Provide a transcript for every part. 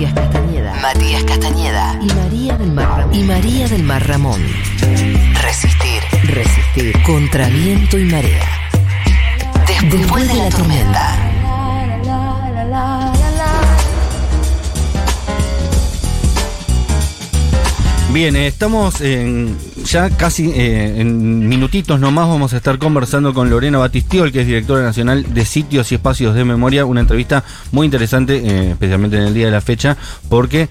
Matías Castañeda. Matías Castañeda. Y María del Mar Ramón. Y María del Mar Ramón. Resistir. Resistir. Contra viento y marea. Después, de la tormenta. Bien, eh, estamos en, ya casi eh, en minutitos nomás vamos a estar conversando con Lorena Batistiol, que es directora nacional de sitios y espacios de memoria, una entrevista muy interesante, eh, especialmente en el día de la fecha, porque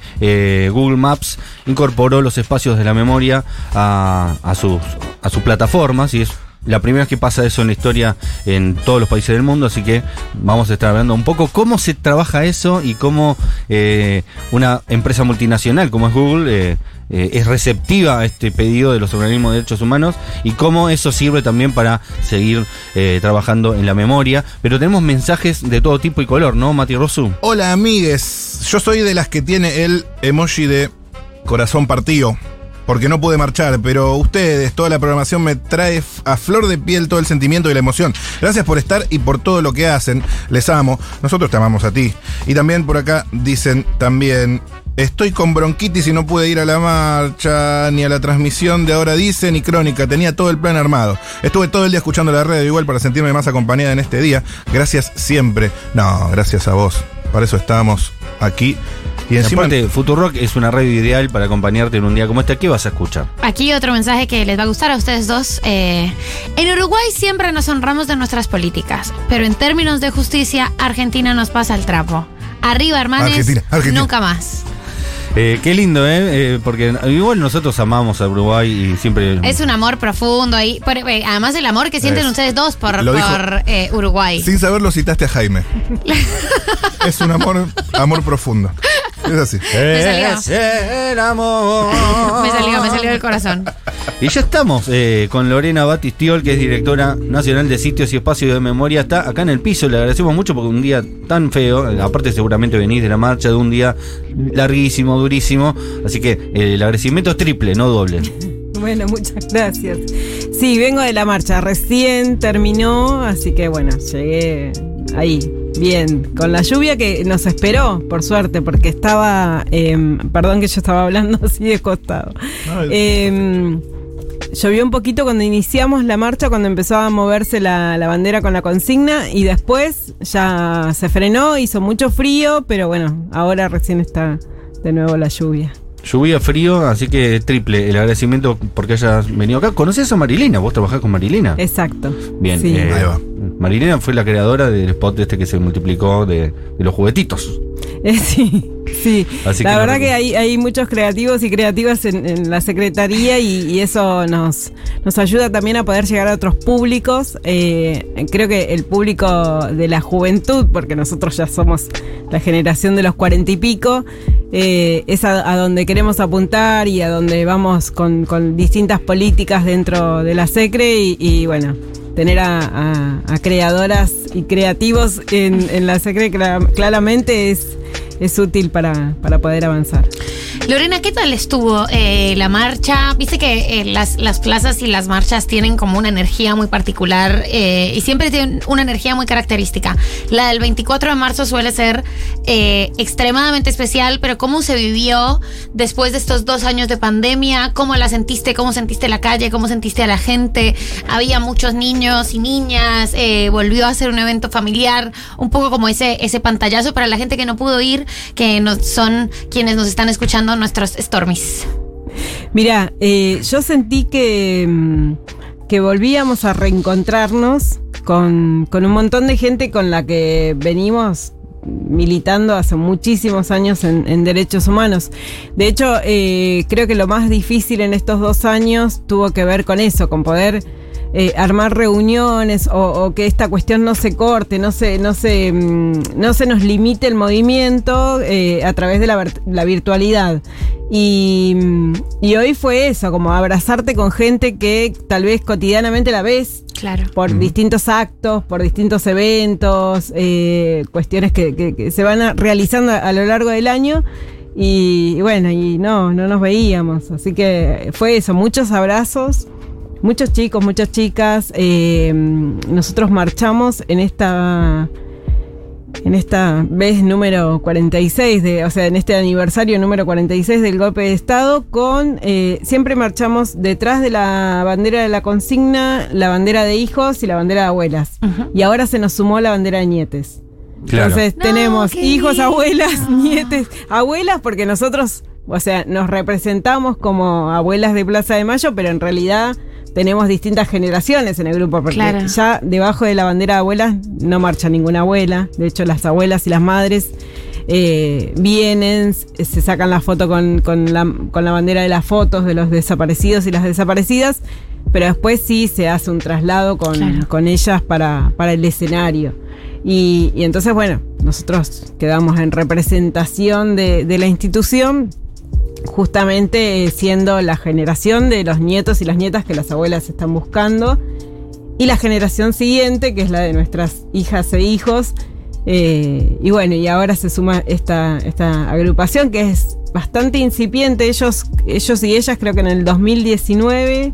Google Maps incorporó los espacios de la memoria a, a, sus, a sus plataformas y es la primera vez que pasa eso en la historia en todos los países del mundo, así que vamos a estar hablando un poco cómo se trabaja eso y cómo una empresa multinacional como es Google eh, es receptiva a este pedido de los organismos de derechos humanos y cómo eso sirve también para seguir eh, trabajando en la memoria. Pero tenemos mensajes de todo tipo y color, ¿no, Mati Rosu? Hola, amigues. Yo soy de las que tiene el emoji de corazón partido porque no pude marchar, pero ustedes, toda la programación me trae a flor de piel todo el sentimiento y la emoción. Gracias por estar y por todo lo que hacen. Les amo. Nosotros te amamos a ti. Y también por acá dicen también Estoy con bronquitis y no pude ir a la marcha, ni a la transmisión de Ahora Dice, ni Crónica. Tenía todo el plan armado. Estuve todo el día escuchando la radio igual para sentirme más acompañada en este día. Gracias siempre. No, gracias a vos. Para eso estamos aquí. Y encima. Aparte, Futurock es una radio ideal para acompañarte en un día como este. ¿Qué vas a escuchar? Aquí otro mensaje que les va a gustar a ustedes dos. Eh, en Uruguay siempre nos honramos de nuestras políticas, pero en términos de justicia, Argentina nos pasa el trapo. Arriba, hermanos. Nunca más. Eh, qué lindo, ¿eh? ¿eh? Porque igual nosotros amamos a Uruguay y siempre. Es un amor profundo ahí. Eh, además, el amor que sienten ustedes dos por, eh, Uruguay. Sin saberlo, citaste a Jaime. es un amor, amor profundo. Es así. Me salió. el amor. me salió, me salió del corazón. Y ya estamos eh, con Lorena Batistiol, que es directora nacional de sitios y espacios de memoria. Está acá en el piso, le agradecemos mucho porque un día tan feo, aparte seguramente venís de la marcha de un día larguísimo, durísimo. Así que eh, el agradecimiento es triple, no doble. Bueno, muchas gracias. Sí, vengo de la marcha, recién terminó, así que bueno, llegué ahí, bien, con la lluvia que nos esperó, por suerte, porque estaba, em, perdón que yo estaba hablando así de costado. Em, llovió un poquito cuando iniciamos la marcha, cuando empezó a moverse la, bandera con la consigna y después ya se frenó, hizo mucho frío, pero bueno, ahora recién está de nuevo la lluvia. Lluvia, frío, así que triple el agradecimiento porque hayas venido acá. ¿Conoces a Marilena? ¿Vos trabajás con Marilena? Exacto. Bien, eh, Ahí va. Marilena fue la creadora del spot este que se multiplicó de, los juguetitos. Eh, sí. Sí, la verdad que hay, hay, muchos creativos y creativas en, la Secretaría y, eso nos, nos ayuda también a poder llegar a otros públicos. Eh, creo que el público de la juventud, porque nosotros ya somos la generación de los cuarenta y pico, eh, es a, donde queremos apuntar y a donde vamos con, distintas políticas dentro de la SECRE y, bueno, tener a, creadoras y creativos en, en la SECRE claramente es es útil para, para poder avanzar. Lorena, ¿qué tal estuvo eh, la marcha? Viste que eh, las, las, plazas y las marchas tienen como una energía muy particular eh, y siempre tienen una energía muy característica. La del 24 de marzo suele ser extremadamente especial, pero ¿cómo se vivió después de estos dos años de pandemia? ¿Cómo la sentiste? ¿Cómo sentiste la calle? ¿Cómo sentiste a la gente? Había muchos niños y niñas, volvió a ser un evento familiar, un poco como ese, ese pantallazo para la gente que no pudo ir, que no, son quienes nos están escuchando nuestros Stormies? Mira, eh, yo sentí que, mm, que volvíamos a reencontrarnos con, con un montón de gente con la que venimos militando hace muchísimos años en, derechos humanos. De hecho, eh, creo que lo más difícil en estos dos años tuvo que ver con eso, con poder eh, armar reuniones o, que esta cuestión no se corte, no se, no se, mm, no se nos limite el movimiento eh, a través de la, virtualidad. Y, mm, y, hoy fue eso, como abrazarte con gente que tal vez cotidianamente la ves. Claro. Por distintos actos, por distintos eventos, eh, cuestiones que, se van realizando a, lo largo del año. Y, bueno, y no, no nos veíamos. Así que fue eso, muchos abrazos muchos chicos, muchas chicas. Eh, nosotros marchamos en esta en esta vez número 46, de, o sea, en este aniversario número 46 del golpe de Estado, con eh, siempre marchamos detrás de la bandera de la consigna, la bandera de hijos y la bandera de abuelas. Y ahora se nos sumó la bandera de nietes. Claro. Entonces No, tenemos hijos, lindo. abuelas, nietes, abuelas porque nosotros, o sea, nos representamos como abuelas de Plaza de Mayo, pero en realidad tenemos distintas generaciones en el grupo, porque Claro. ya debajo de la bandera de abuelas no marcha ninguna abuela, de hecho las abuelas y las madres eh, vienen, se sacan la foto con, con la, con la bandera de las fotos de los desaparecidos y las desaparecidas, pero después sí se hace un traslado con, Claro. con ellas para, para el escenario. Y, y entonces, bueno, nosotros quedamos en representación de, de la institución, justamente siendo la generación de los nietos y las nietas que las abuelas están buscando, y la generación siguiente, que es la de nuestras hijas e hijos. eh, y bueno, y ahora se suma esta, esta agrupación que es bastante incipiente. Ellos, ellos y ellas creo que en el 2019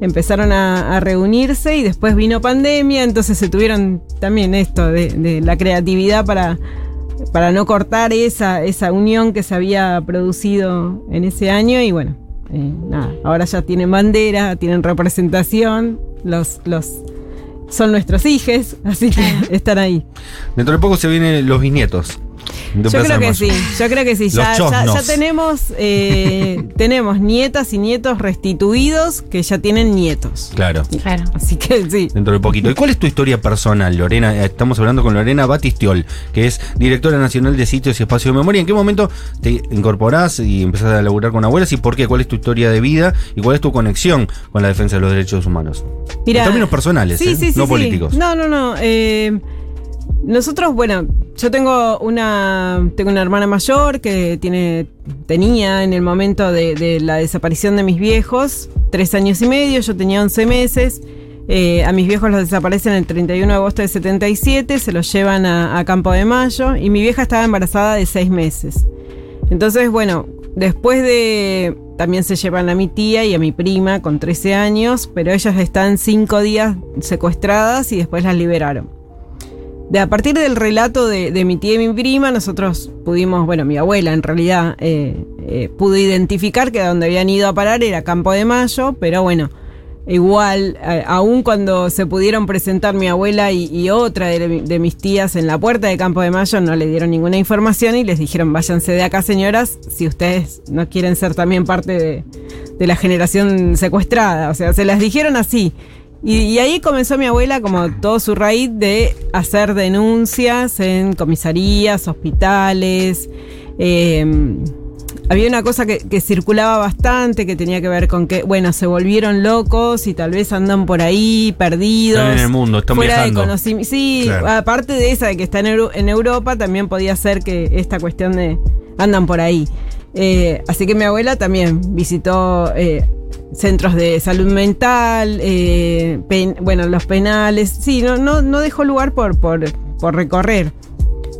empezaron a, reunirse y después vino pandemia, entonces se tuvieron también esto de la creatividad para, para no cortar esa, esa unión que se había producido en ese año y bueno, eh, nada, ahora ya tienen bandera, tienen representación, los, los son nuestros hijos, así que están ahí. Dentro de poco se vienen los bisnietos. De Yo creo que Mayo. sí, yo creo que sí. Ya, ya, chosnos. ya tenemos, eh, tenemos nietas y nietos restituidos que ya tienen nietos. Claro. Claro. Así que sí. Dentro de poquito. ¿Y cuál es tu historia personal, Lorena? Eh, Estamos hablando con Lorena Batistiol, que es directora nacional de sitios y espacios de memoria. ¿En qué momento te incorporás y empezás a laburar con abuelas? ¿Y por qué? ¿Cuál es tu historia de vida? ¿Y cuál es tu conexión con la defensa de los derechos humanos? Mira, en términos personales, sí, ¿eh? sí, sí, no sí. políticos. No, no, no. eh, nosotros, bueno, yo tengo una, tengo una hermana mayor que tiene, tenía en el momento de, la desaparición de mis viejos, tres años y medio, yo tenía 11 meses. Eh, a mis viejos los desaparecen el 31 de agosto de 77, se los llevan a, a Campo de Mayo y mi vieja estaba embarazada de seis meses. Entonces, bueno, después de... También se llevan a mi tía y a mi prima con 13 años, pero ellas están cinco días secuestradas y después las liberaron. De a partir del relato de, mi tía y mi prima, nosotros pudimos, bueno, mi abuela en realidad eh, eh, pudo identificar que donde habían ido a parar era Campo de Mayo, pero bueno, igual, eh, aún cuando se pudieron presentar mi abuela y, otra de mis tías en la puerta de Campo de Mayo, no le dieron ninguna información y les dijeron, váyanse de acá señoras, si ustedes no quieren ser también parte de, de la generación secuestrada. O sea, se las dijeron así. Y, y ahí comenzó mi abuela como todo su raíz de hacer denuncias en comisarías, hospitales. eh, había una cosa que, que circulaba bastante que tenía que ver con que, bueno, se volvieron locos y tal vez andan por ahí perdidos. Están en el mundo, están fuera viajando. de conocimiento. Sí, Claro. aparte de esa de que está en, Euro- en Europa, también podía ser que esta cuestión de andan por ahí. Eh, así que mi abuela también visitó eh, centros de salud mental, eh, bueno, los penales. Sí, no, no, no dejó lugar por, por, por recorrer.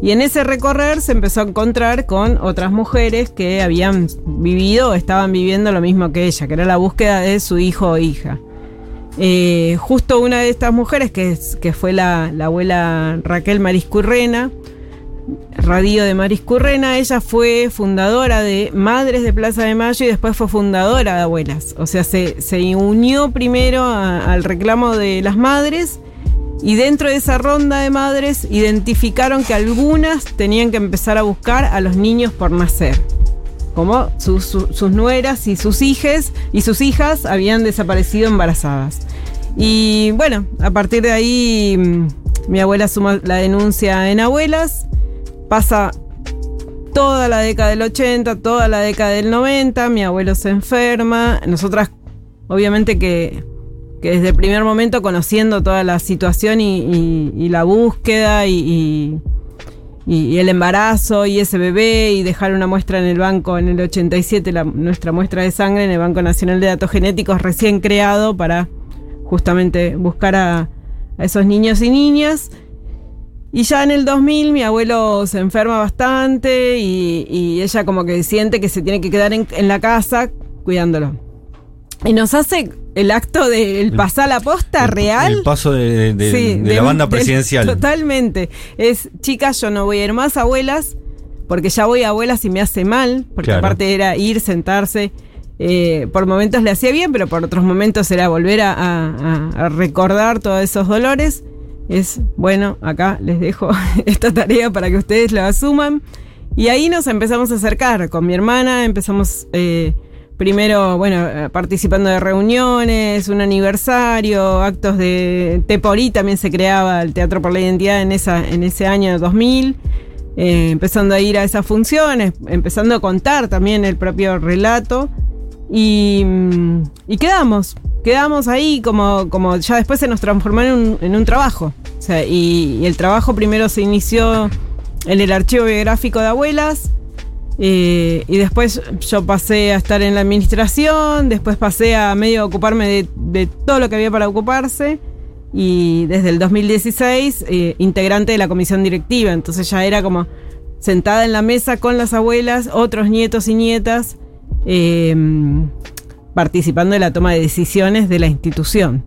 Y en ese recorrer se empezó a encontrar con otras mujeres que habían vivido o estaban viviendo lo mismo que ella, que era la búsqueda de su hijo o hija. Eh, justo una de estas mujeres, que, es- que fue la, la abuela Raquel Mariscurrena, Radio de Mariscurrena, ella fue fundadora de Madres de Plaza de Mayo y después fue fundadora de Abuelas. O sea, se, se unió primero al reclamo de las madres y dentro de esa ronda de madres identificaron que algunas tenían que empezar a buscar a los niños por nacer. Como sus, su- sus nueras y sus hijas y sus hijas habían desaparecido embarazadas. Y bueno, a partir de ahí mm, mi abuela suma la denuncia en abuelas, pasa toda la década del 80, toda la década del 90, mi abuelo se enferma, nosotras obviamente que, que desde el primer momento conociendo toda la situación y, la búsqueda y, el embarazo y ese bebé y dejar una muestra en el banco en el 87, la- nuestra muestra de sangre en el Banco Nacional de Datos Genéticos recién creado para justamente buscar a esos niños y niñas. Y ya en el 2000 mi abuelo se enferma bastante y, y ella como que siente que se tiene que quedar en, en la casa cuidándolo. Y nos hace el acto del pasar la posta real. El paso de, de- Sí, de la banda presidencial. Totalmente. Es, chicas, yo no voy a ir más a abuelas, porque ya voy a abuelas y me hace mal, porque Claro. aparte era ir, sentarse. eh, por momentos le hacía bien, pero por otros momentos era volver a, a- a- a recordar todos esos dolores. Es, bueno, acá les dejo esta tarea para que ustedes la asuman. Y ahí nos empezamos a acercar con mi hermana, empezamos eh, primero, bueno, eh, participando de reuniones, un aniversario, actos de Teporí, también se creaba el Teatro por la Identidad en, esa, en ese año 2000, eh, empezando a ir a esas funciones, empezando a contar también el propio relato. Y, mm, y quedamos, quedamos ahí como, como ya después se nos transformó en un, en un trabajo. Y, el trabajo primero se inició en el archivo biográfico de abuelas. eh, y después yo pasé a estar en la administración, después pasé a medio ocuparme de, de todo lo que había para ocuparse y desde el 2016 eh, integrante de la comisión directiva, entonces ya era como sentada en la mesa con las abuelas, otros nietos y nietas, eh, participando de la toma de decisiones de la institución.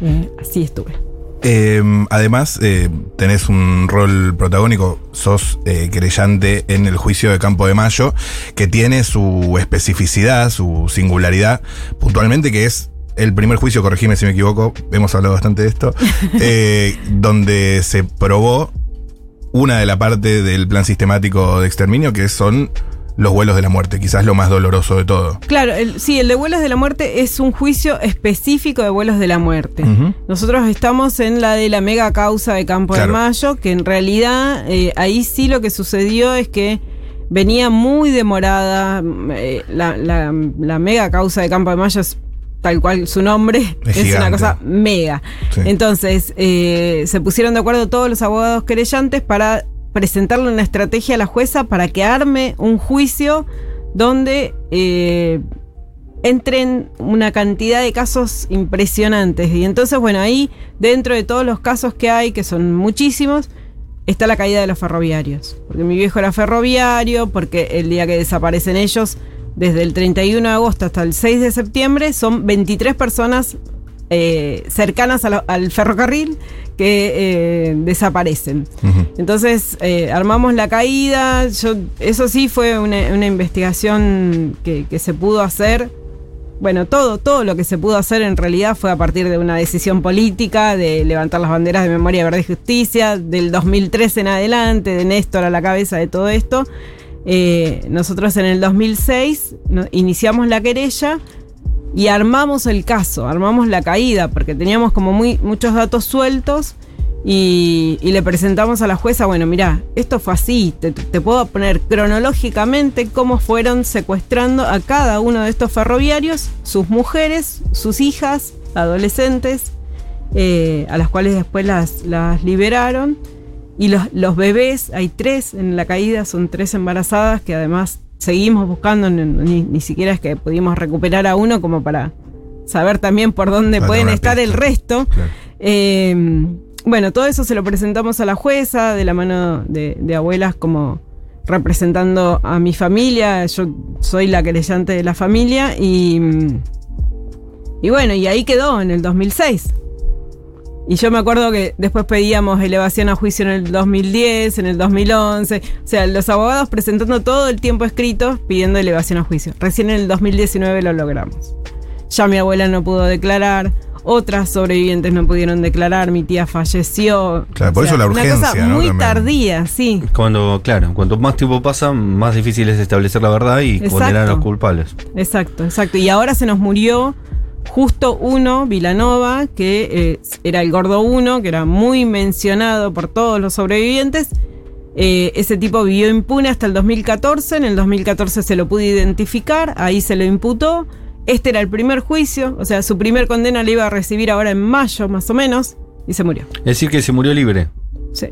Eh, así estuve. Eh, además, eh, tenés un rol protagónico, sos eh, querellante en el juicio de Campo de Mayo, que tiene su especificidad, su singularidad, puntualmente que es el primer juicio, corregime si me equivoco, hemos hablado bastante de esto, eh, donde se probó una de la parte del plan sistemático de exterminio, que son los vuelos de la muerte, quizás lo más doloroso de todo. Claro, el- sí, el de vuelos de la muerte es un juicio específico de vuelos de la muerte. Nosotros estamos en la de la mega causa de Campo Claro. de Mayo, que en realidad eh, ahí sí lo que sucedió es que venía muy demorada. mm, eh, la, la- la mega causa de Campo de Mayo es tal cual su nombre, Es es, una cosa mega. Sí. Entonces, eh, se pusieron de acuerdo todos los abogados querellantes para presentarle una estrategia a la jueza para que arme un juicio donde eh, entren una cantidad de casos impresionantes. Y entonces, bueno, ahí, dentro de todos los casos que hay, que son muchísimos, está la caída de los ferroviarios. Porque mi viejo era ferroviario, porque el día que desaparecen ellos, desde el 31 de agosto hasta el 6 de septiembre, son 23 personas eh, cercanas al ferrocarril que eh, desaparecen. Entonces eh, armamos la caída. Yo, eso sí fue una, una investigación que, que se pudo hacer. Bueno, todo, todo lo que se pudo hacer en realidad fue a partir de una decisión política, de levantar las banderas de memoria, verdad y justicia, del 2013 en adelante, de Néstor a la cabeza de todo esto. Nosotros en el 2006 no- iniciamos la querella y armamos el caso, armamos la caída, porque teníamos como muy, muchos datos sueltos y, le presentamos a la jueza, bueno, mira, esto fue así, te, puedo poner cronológicamente cómo fueron secuestrando a cada uno de estos ferroviarios, sus mujeres, sus hijas, adolescentes, eh, a las cuales después las, liberaron. Y los bebés, hay tres en la caída, son tres embarazadas que además seguimos buscando, ni, ni- siquiera es que pudimos recuperar a uno como para saber también por dónde Para pueden estar el resto. Claro. Eh, bueno, todo eso se lo presentamos a la jueza de la mano de, de abuelas como representando a mi familia. Yo soy la querellante de la familia y, y bueno, y ahí quedó en el 2006. Y yo me acuerdo que después pedíamos elevación a juicio en el 2010, en el 2011. O sea, los abogados presentando todo el tiempo escrito pidiendo elevación a juicio. Recién en el 2019 lo logramos. Ya mi abuela no pudo declarar, otras sobrevivientes no pudieron declarar, mi tía falleció. Claro, por eso la Una urgencia, cosa ¿no? muy También. tardía, sí. Cuando, claro, cuanto más tiempo pasa, más difícil es establecer la verdad y Exacto. condenar a los culpables. Exacto, exacto. Y ahora se nos murió justo uno, Vilanova, que eh, era el gordo uno, que era muy mencionado por todos los sobrevivientes. Eh, ese tipo vivió impune hasta el 2014. En el 2014 se lo pudo identificar, ahí se lo imputó. Este era el primer juicio, o sea, su primer condena la iba a recibir ahora en mayo, más o menos, y se murió. Es decir, que se murió libre. Sí.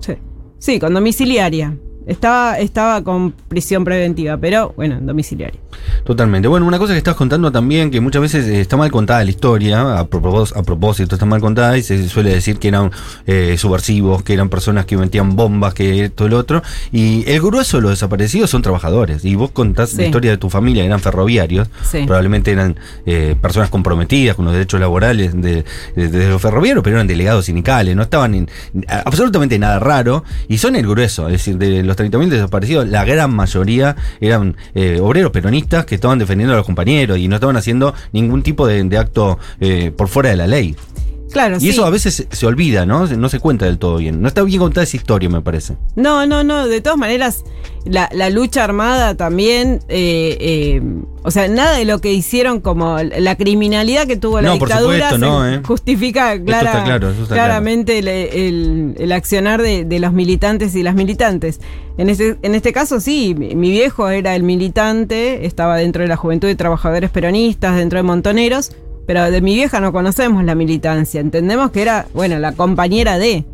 Sí. Sí, con domiciliaria. Estaba, estaba con prisión preventiva, pero bueno, en domiciliaria. Totalmente. Bueno, una cosa que estás contando también, que muchas veces eh, está mal contada la historia, a propósito, a propósito está mal contada y se suele decir que eran eh, subversivos, que eran personas que metían bombas, que esto y lo otro. Y el grueso de los desaparecidos son trabajadores. Y vos contás Sí. la historia de tu familia, eran ferroviarios, Sí. probablemente eran eh, personas comprometidas con los derechos laborales de, de- de los ferroviarios, pero eran delegados sindicales, no estaban en absolutamente nada raro. Y son el grueso, es decir, de los 30.000 desaparecidos, la gran mayoría eran eh, obreros peronistas que estaban defendiendo a los compañeros y no estaban haciendo ningún tipo de, de acto eh, por fuera de la ley. Claro, Y sí. eso a veces se, olvida, ¿no? No se cuenta del todo bien. No está bien contada esa historia, me parece. No, no, no. De todas maneras, la, la lucha armada también, eh, eh, o sea, nada de lo que hicieron como la criminalidad que tuvo la No, por dictadura supuesto, se no, eh. justifica clara- claro, claramente el, el- el accionar de, de los militantes y las militantes. En este, en este caso, sí, mi, mi viejo era el militante, estaba dentro de la Juventud de Trabajadores Peronistas, dentro de Montoneros, pero de mi vieja no conocemos la militancia. Entendemos que era, bueno, la compañera de.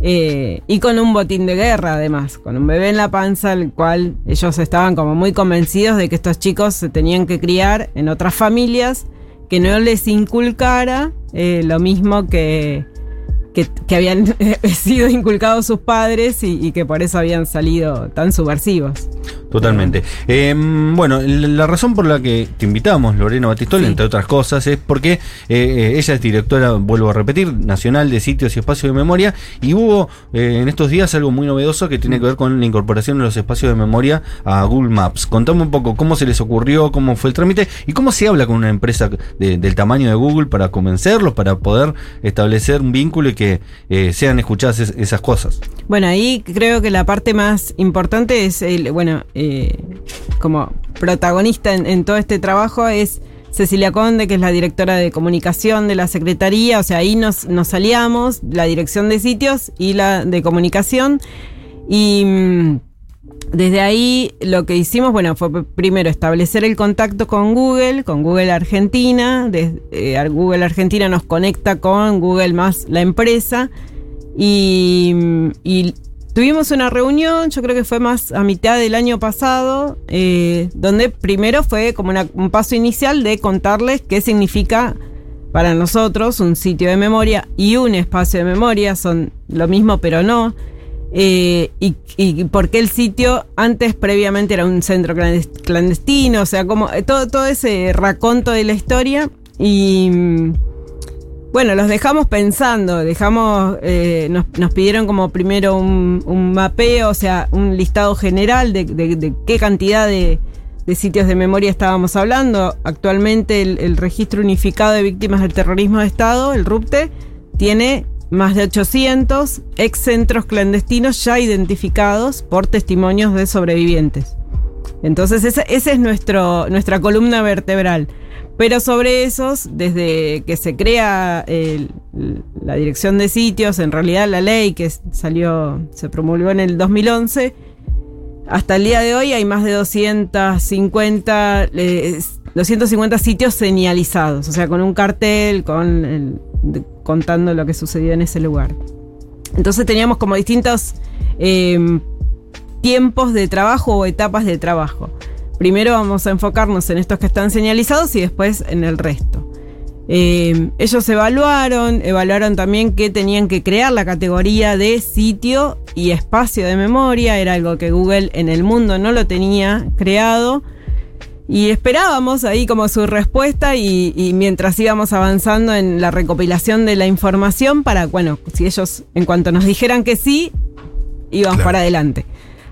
Eh, y con un botín de guerra, además, con un bebé en la panza, el cual ellos estaban como muy convencidos de que estos chicos se tenían que criar en otras familias, que no les inculcara eh, lo mismo que, que, que habían sido inculcados sus padres y, y que por eso habían salido tan subversivos. Totalmente. Eh, bueno, la razón por la que te invitamos, Lorena Batistol, Sí. entre otras cosas, es porque eh, eh, ella es directora, vuelvo a repetir, nacional de sitios y espacios de memoria, y hubo eh, en estos días algo muy novedoso que tiene que ver con la incorporación de los espacios de memoria a Google Maps. Contame un poco cómo se les ocurrió, cómo fue el trámite y cómo se habla con una empresa de- del tamaño de Google para convencerlos, para poder establecer un vínculo y que eh, sean escuchadas es- esas cosas. Bueno, ahí creo que la parte más importante es, el, bueno, eh, como protagonista en, todo este trabajo es Cecilia Conde, que es la directora de comunicación de la Secretaría, o sea, ahí nos, nos la dirección de sitios y la de comunicación. Y mm, desde ahí lo que hicimos, bueno, fue primero establecer el contacto con Google, con Google Argentina. Eh, Google Argentina nos conecta con Google más la empresa. Y, y tuvimos una reunión, yo creo que fue más a mitad del año pasado, eh, donde primero fue como un paso inicial de contarles qué significa para nosotros un sitio de memoria y un espacio de memoria, son lo mismo pero no. Eh, y, y por qué el sitio antes previamente era un centro clandes- clandestino, o sea, como eh, todo, todo ese raconto de la historia. Y mm, bueno, los dejamos pensando, dejamos, eh, nos, nos pidieron como primero un, un mapeo, o sea, un listado general de, qué cantidad de, de sitios de memoria estábamos hablando. Actualmente el Registro Unificado de Víctimas del Terrorismo de Estado, el RUPTE, tiene más de 800 ex centros clandestinos ya identificados por testimonios de sobrevivientes. Entonces esa, es nuestro, nuestra columna vertebral. Pero sobre esos, desde que se crea la dirección de sitios, en realidad la ley que salió, se promulgó en el 2011, hasta el día de hoy hay más de 250, eh, 250 sitios señalizados, o sea, con un cartel, con contando lo que sucedió en ese lugar. Entonces teníamos como distintos eh, tiempos de trabajo o etapas de trabajo. Primero vamos a enfocarnos en estos que están señalizados y después en el resto. Eh, ellos evaluaron, evaluaron también que tenían que crear la categoría de sitio y espacio de memoria, era algo que Google en el mundo no lo tenía creado. Y esperábamos ahí como su respuesta y, y mientras íbamos avanzando en la recopilación de la información para, bueno, si ellos en cuanto nos dijeran que sí, íbamos Claro. para adelante.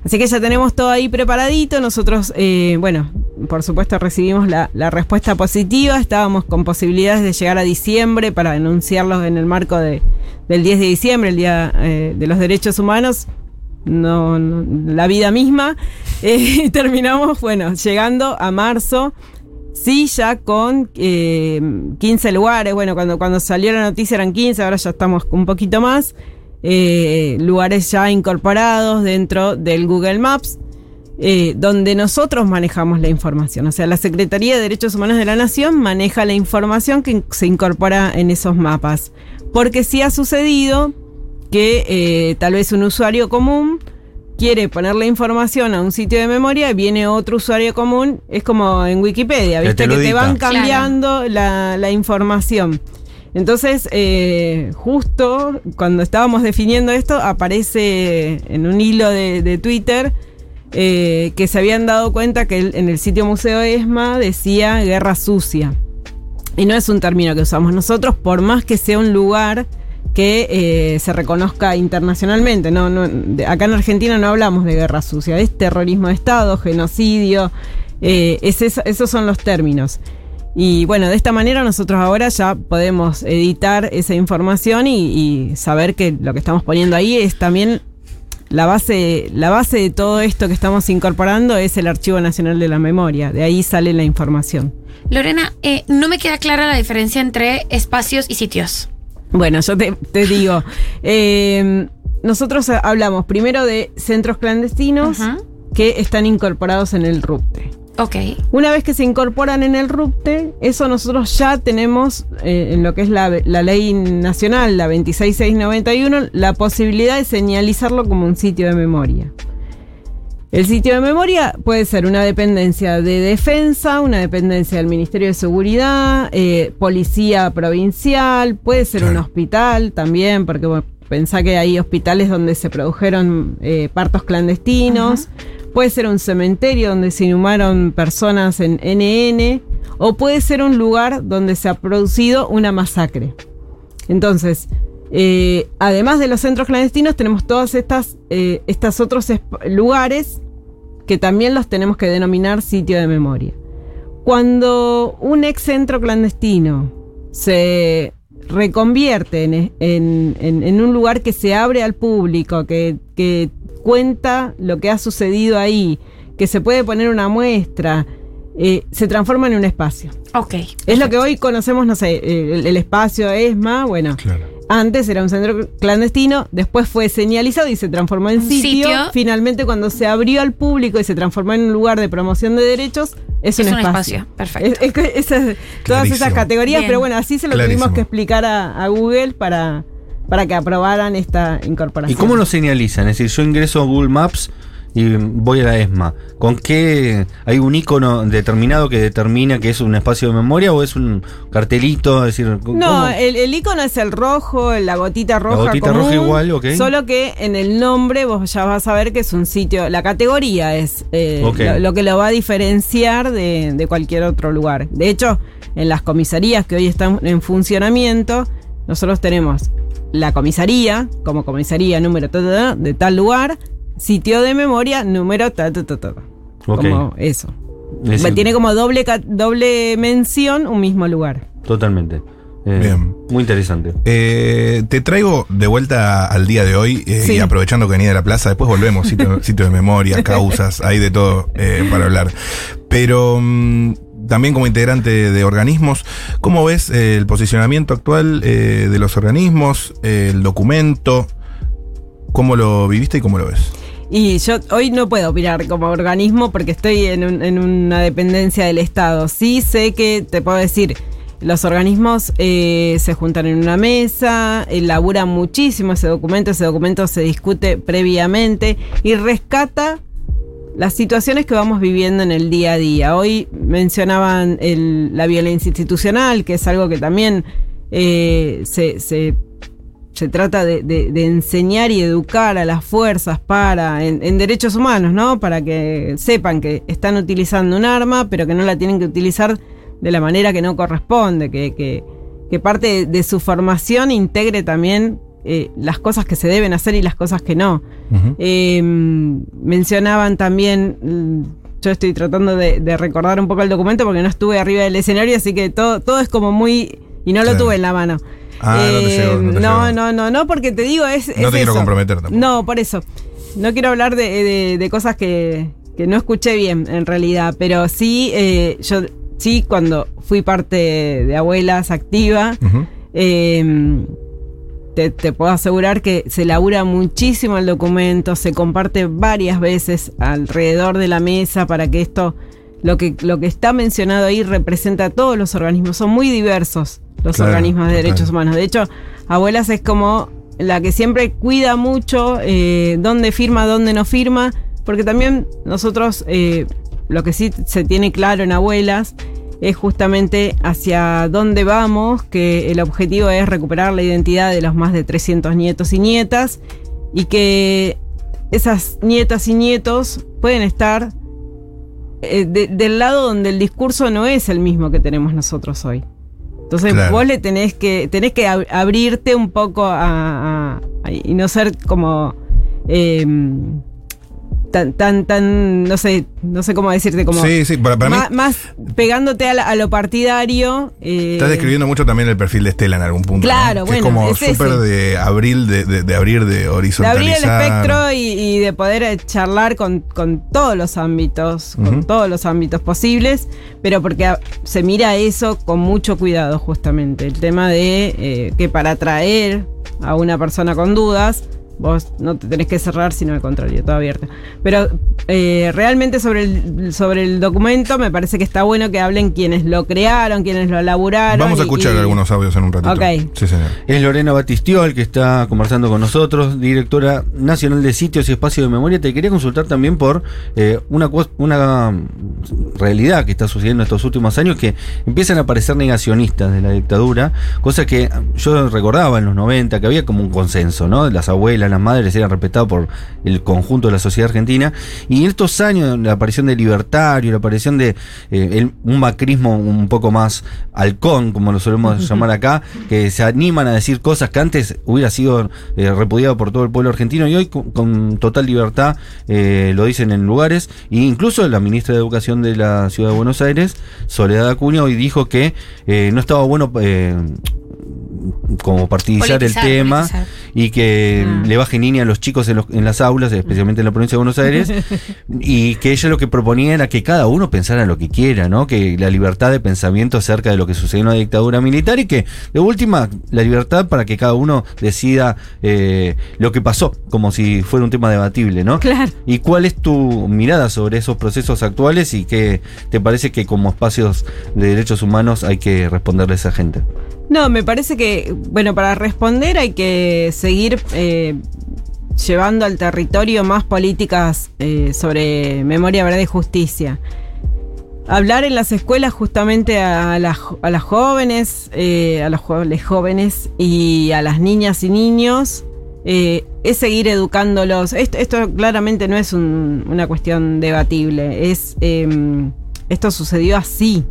Así que ya tenemos todo ahí preparadito. Nosotros, eh, bueno, por supuesto recibimos la, la respuesta positiva. Estábamos con posibilidades de llegar a diciembre para anunciarlos en el marco de, del 10 de diciembre, el Día eh, de los Derechos Humanos. No, no, la vida misma. Eh, terminamos, bueno, llegando a marzo. Sí, ya con eh, 15 lugares. Bueno, cuando, cuando salió la noticia eran 15, ahora ya estamos un poquito más. Eh, lugares ya incorporados dentro del Google Maps, eh, donde nosotros manejamos la información. O sea, la Secretaría de Derechos Humanos de la Nación maneja la información que se incorpora en esos mapas. Porque sí ha sucedido que eh, tal vez un usuario común quiere ponerle información a un sitio de memoria, viene otro usuario común, es como en Wikipedia, ¿viste? te Que te, van cambiando la, la información. Entonces, eh, justo cuando estábamos definiendo esto, aparece en un hilo de, de Twitter eh, que se habían dado cuenta que en el sitio Museo ESMA decía guerra sucia. Y no es un término que usamos nosotros, por más que sea un lugar que eh, se reconozca internacionalmente. No, no, acá en Argentina no hablamos de guerra sucia, es terrorismo de Estado, genocidio, eh, es eso- esos son los términos. Y bueno, de esta manera nosotros ahora ya podemos editar esa información y, y saber que lo que estamos poniendo ahí es también la base, la base de todo esto que estamos incorporando es el Archivo Nacional de la Memoria. De ahí sale la información. Lorena, eh, no me queda clara la diferencia entre espacios y sitios. Bueno, yo te, te digo, eh, nosotros hablamos primero de centros clandestinos que están incorporados en el RUPTE. Ok. Una vez que se incorporan en el RUPTE, eso nosotros ya tenemos eh, en lo que es la, la ley nacional, la 26691, la posibilidad de señalizarlo como un sitio de memoria. El sitio de memoria puede ser una dependencia de defensa, una dependencia del Ministerio de Seguridad, eh, policía provincial, puede ser un hospital también, porque bueno, pensá que hay hospitales donde se produjeron eh, partos clandestinos, puede ser un cementerio donde se inhumaron personas en NN, o puede ser un lugar donde se ha producido una masacre. Entonces, eh, además de los centros clandestinos, tenemos todos estas, eh, estos otros lugares que también los tenemos que denominar sitio de memoria. Cuando un ex centro clandestino se reconvierte en, en- en- en un lugar que se abre al público, que, que cuenta lo que ha sucedido ahí, que se puede poner una muestra, eh, se transforma en un espacio. Ok. Es lo que hoy conocemos, no sé, el, el espacio ESMA, bueno. Claro. Antes era un centro clandestino, después fue señalizado y se transformó en sitio. sitio. Finalmente, cuando se abrió al público y se transformó en un lugar de promoción de derechos, es, Es un, un espacio. espacio, perfecto. Es- es que esas- todas esas categorías, Bien. pero bueno, así se lo Clarísimo. tuvimos que explicar a, a Google para, para que aprobaran esta ¿Y incorporación. cómo lo señalizan? Es decir, yo ingreso a Google Maps y voy a la ESMA. ¿Con qué hay un icono determinado que determina que es un espacio de memoria o es un cartelito? Es decir, ¿cómo? No, el, el icono es el rojo, la gotita roja. gotita común, roja igual, ok. Solo que en el nombre vos ya vas a ver que es un sitio. La categoría es eh, lo, lo que lo va a diferenciar de, de cualquier otro lugar. De hecho, en las comisarías que hoy están en funcionamiento, nosotros tenemos la comisaría, como comisaría número de tal lugar, sitio de memoria número ta, ta, ta, ta. Ok. Como eso. Es Tiene como doble, doble mención un mismo lugar. Totalmente. Eh, Bien. Muy interesante. Eh, te traigo de vuelta al día de hoy eh, Sí. y aprovechando que venía de la plaza, después volvemos, sitio, sitio de memoria, causas, hay de todo eh, para hablar. Pero mm, también como integrante de organismos, ¿cómo ves el posicionamiento actual eh, de los organismos, el documento? ¿Cómo lo viviste y cómo lo ves? Y yo hoy no puedo opinar como organismo porque estoy en, en una dependencia del Estado. Sí sé que te puedo decir, los organismos eh, se juntan en una mesa, elaboran muchísimo ese documento, ese documento se discute previamente y rescata las situaciones que vamos viviendo en el día a día. Hoy mencionaban la violencia institucional, que es algo que también eh, se se trata de, de- de enseñar y educar a las fuerzas para en, en derechos humanos, ¿no? Para que sepan que están utilizando un arma, pero que no la tienen que utilizar de la manera que no corresponde, que, que- que parte de, de su formación integre también eh, las cosas que se deben hacer y las cosas que no. Eh, mencionaban también, yo estoy tratando de, de recordar un poco el documento porque no estuve arriba del escenario, así que todo, todo es como muy... Y no lo tuve en la mano. Ah, no te Eh, llegó, no te no, llegó. no, no, no, porque te digo, es. No es te quiero comprometer tampoco. No, por eso. No quiero hablar de, de- de cosas que, que no escuché bien, en realidad. Pero sí, eh, yo sí, cuando fui parte de abuelas activa, eh, te, te puedo asegurar que se labura muchísimo el documento, se comparte varias veces alrededor de la mesa para que esto, lo que, lo que está mencionado ahí representa a todos los organismos, son muy diversos los Claro, organismos de derechos humanos. De hecho, Abuelas es como la que siempre cuida mucho eh, dónde firma, dónde no firma, porque también nosotros eh, lo que sí se tiene claro en abuelas es justamente hacia dónde vamos, que el objetivo es recuperar la identidad de los más de 300 nietos y nietas y que esas nietas y nietos pueden estar eh, de- del lado donde el discurso no es el mismo que tenemos nosotros hoy. Entonces Claro. vos le tenés que, tenés que ab- abrirte un poco a, a- a- y no ser como eh, tan, tan, tan, no sé, no sé cómo decirte, como Sí, sí, para, para mí más, pegándote a, la- a lo partidario. eh, estás describiendo mucho también el perfil de Estela en algún punto. Claro, ¿no? Que bueno, es como es súper de abril, de, de- de abrir, de de horizontalizar. abrir el espectro y, y de poder eh, charlar con, con todos los ámbitos, con todos los ámbitos posibles, pero porque se mira eso con mucho cuidado justamente. El tema de eh, que para atraer a una persona con dudas, vos no te tenés que cerrar, sino al contrario, todo abierto. Pero eh, realmente sobre el, sobre el documento me parece que está bueno que hablen quienes lo crearon, quienes lo elaboraron. Vamos a escuchar y- algunos audios en un ratito. Ok. Sí, señor. Es Lorena Batistiol, que está conversando con nosotros, directora nacional de sitios y espacios de memoria. Te quería consultar también por eh, una, una realidad que está sucediendo estos últimos años, que empiezan a aparecer negacionistas de la dictadura, cosa que yo recordaba en los 90, que había como un consenso, ¿no? Las abuelas, las madres eran respetadas por el conjunto de la sociedad argentina. Y en estos años, la aparición de libertario, la aparición de eh, el- un macrismo un poco más halcón, como lo solemos llamar acá, que se animan a decir cosas que antes hubiera sido eh, repudiado por todo el pueblo argentino y hoy con, con total libertad eh, lo dicen en lugares. E incluso la ministra de Educación de la Ciudad de Buenos Aires, Soledad Acuña, hoy dijo que no estaba bueno como partidizar Politizar, el tema politizar. y que Ah. le baje niña a los chicos en, los- en las aulas, especialmente en la provincia de Buenos Aires, y que ella lo que proponía era que cada uno pensara lo que quiera, ¿no? Que la libertad de pensamiento acerca de lo que sucedió en la dictadura militar y que, de última, la libertad para que cada uno decida eh, lo que pasó, como si fuera un tema debatible, ¿no? Claro. ¿Y cuál es tu mirada sobre esos procesos actuales y qué te parece que como espacios de derechos humanos hay que responderle a esa gente? No, me parece que, bueno, para responder hay que seguir eh, llevando al territorio más políticas eh, sobre memoria, verdad y justicia. Hablar en las escuelas justamente a, las a las jóvenes, eh, a los jóvenes y a las niñas y niños es seguir educándolos. Esto, claramente no es un- una cuestión debatible, es em, esto sucedió así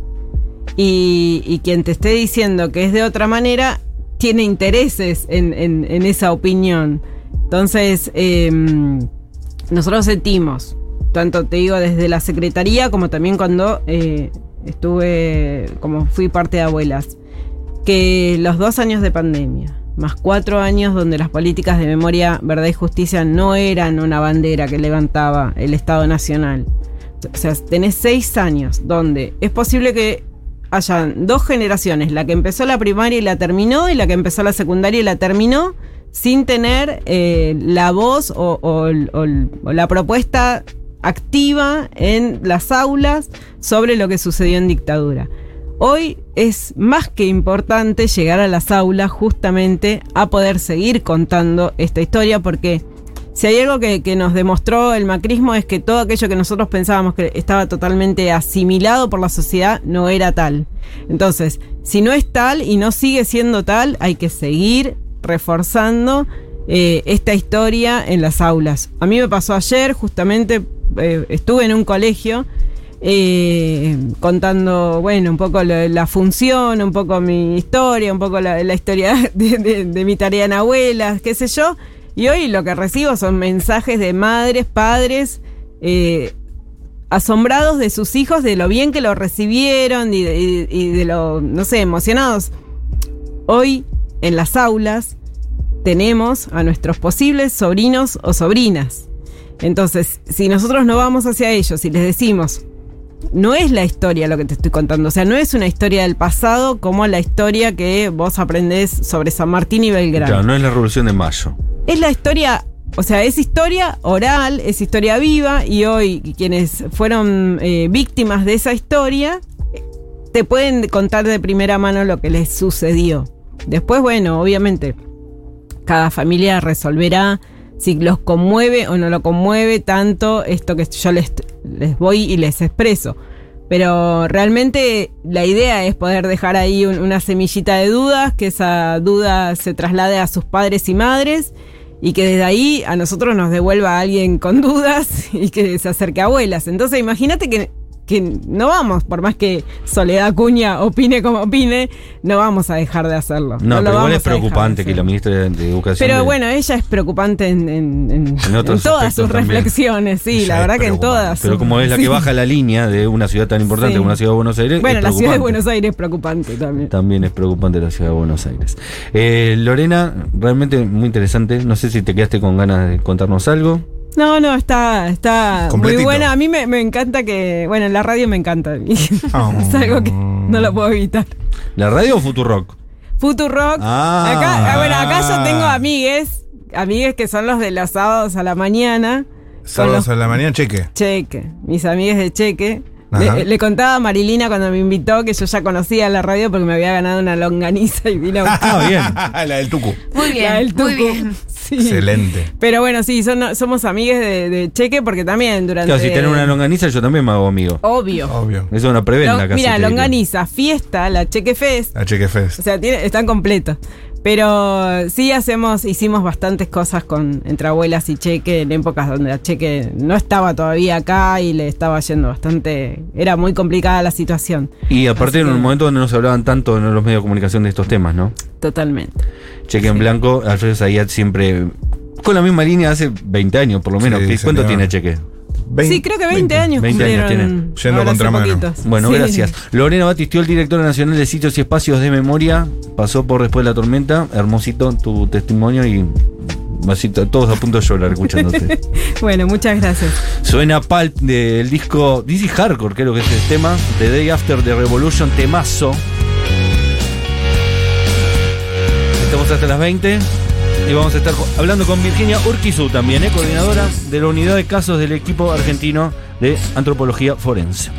y, quien te esté diciendo que es de otra manera tiene intereses en esa opinión. Entonces, em, nosotros sentimos, tanto te digo desde la Secretaría como también cuando eh, estuve, como fui parte de abuelas, que los dos años de pandemia, más cuatro años donde las políticas de memoria, verdad y justicia no eran una bandera que levantaba el Estado Nacional. O sea, tenés seis años donde es posible que hayan dos generaciones, la que empezó la primaria y la terminó, y la que empezó la secundaria y la terminó, sin tener eh, la voz o, la propuesta activa en las aulas sobre lo que sucedió en dictadura. Hoy es más que importante llegar a las aulas justamente a poder seguir contando esta historia porque si hay algo que, que nos demostró el macrismo es que todo aquello que nosotros pensábamos que estaba totalmente asimilado por la sociedad no era tal. Entonces, si no es tal y no sigue siendo tal, hay que seguir reforzando eh, esta historia en las aulas. A mí me pasó ayer, justamente eh, estuve en un colegio eh, contando, bueno, un poco la función, un poco mi historia, un poco la, historia de, de- de mi tarea en abuelas, qué sé yo. Y hoy lo que recibo son mensajes de madres, padres, eh, asombrados de sus hijos, de lo bien que lo recibieron y de, y- y de lo, no sé, emocionados. Hoy en las aulas tenemos a nuestros posibles sobrinos o sobrinas. Entonces, si nosotros no vamos hacia ellos y les decimos, no es la historia lo que te estoy contando, o sea, no es una historia del pasado como la historia que vos aprendés sobre San Martín y Belgrano. Claro, no es la revolución de mayo. Es la historia, o sea, es historia oral, es historia viva y hoy quienes fueron eh, víctimas de esa historia te pueden contar de primera mano lo que les sucedió. Después, bueno, obviamente, cada familia resolverá si los conmueve o no lo conmueve tanto esto que yo les, les voy y les expreso. Pero realmente la idea es poder dejar ahí un- una semillita de dudas, que esa duda se traslade a sus padres y madres y que desde ahí a nosotros nos devuelva a alguien con dudas y que se acerque a abuelas. Entonces imagínate que, que no vamos, por más que Soledad Cuña opine como opine, no vamos a dejar de hacerlo. No, pero igual es de preocupante que la ministra de, Educación. Pero de- bueno, ella es preocupante en, en- todas sus también. reflexiones, sí, Ella la verdad que en todas. Pero como es la que sí. baja la línea de una ciudad tan importante Sí. como una ciudad de Buenos Aires. Bueno, la ciudad de. Buenos Aires es preocupante también. También es preocupante la ciudad de Buenos Aires. Eh, Lorena, realmente muy interesante. No sé si te quedaste con ganas de contarnos algo. No, no, está, está muy buena. A mí me, me encanta que, bueno, en la radio me encanta. Oh. es algo que no lo puedo evitar. ¿La radio o Futurock? Futurock. Ah. acá, ah, bueno, acá yo tengo amigues, amigues que son los de los sábados a la mañana. Sábados Con a la mañana, cheque. Cheque, mis amigues de Cheque. Le, le contaba a Marilina cuando me invitó que yo ya conocía la radio porque me había ganado una longaniza y buscar Ah, bien. la del Tucu. Muy la bien, del muy Tucu. bien. Sí. Excelente. Pero bueno, sí, son- somos amigues de, de Cheque porque también durante. Claro, si tenés una longaniza, yo también me hago amigo. Obvio. Obvio. Eso es una preventa Lo- casi. mira, longaniza, fiesta, la Cheque Fest. La Cheque Fest. O sea, tiene- están completos. Pero sí hacemos, hicimos bastantes cosas con entre abuelas y Cheque en épocas donde la Cheque no estaba todavía acá y le estaba yendo bastante. Era muy complicada la situación. Y aparte en un momento donde no se hablaban tanto en los medios de comunicación de estos temas, ¿no? Totalmente. Cheque en blanco, Alfredo Zayat siempre con la misma línea hace 20 años por lo menos. Sí, ¿Qué- ¿Cuánto señor. tiene Cheque? Sí, creo que 20, años 20 años cumplieron. Yendo contramano. poquitos. Bueno, Sí. gracias. Lorena Batistiol, directora nacional de sitios y espacios de memoria, pasó por después de la tormenta. Hermosito tu testimonio y todos a punto de llorar escuchándote. Bueno, muchas gracias. Suena Pulp del disco DC Hardcore, creo que es el tema, The Day After the Revolution, temazo. Estamos hasta las 20 y vamos a estar hablando con Virginia Urquizu también, ¿eh? coordinadora de la unidad de casos del equipo argentino de antropología forense.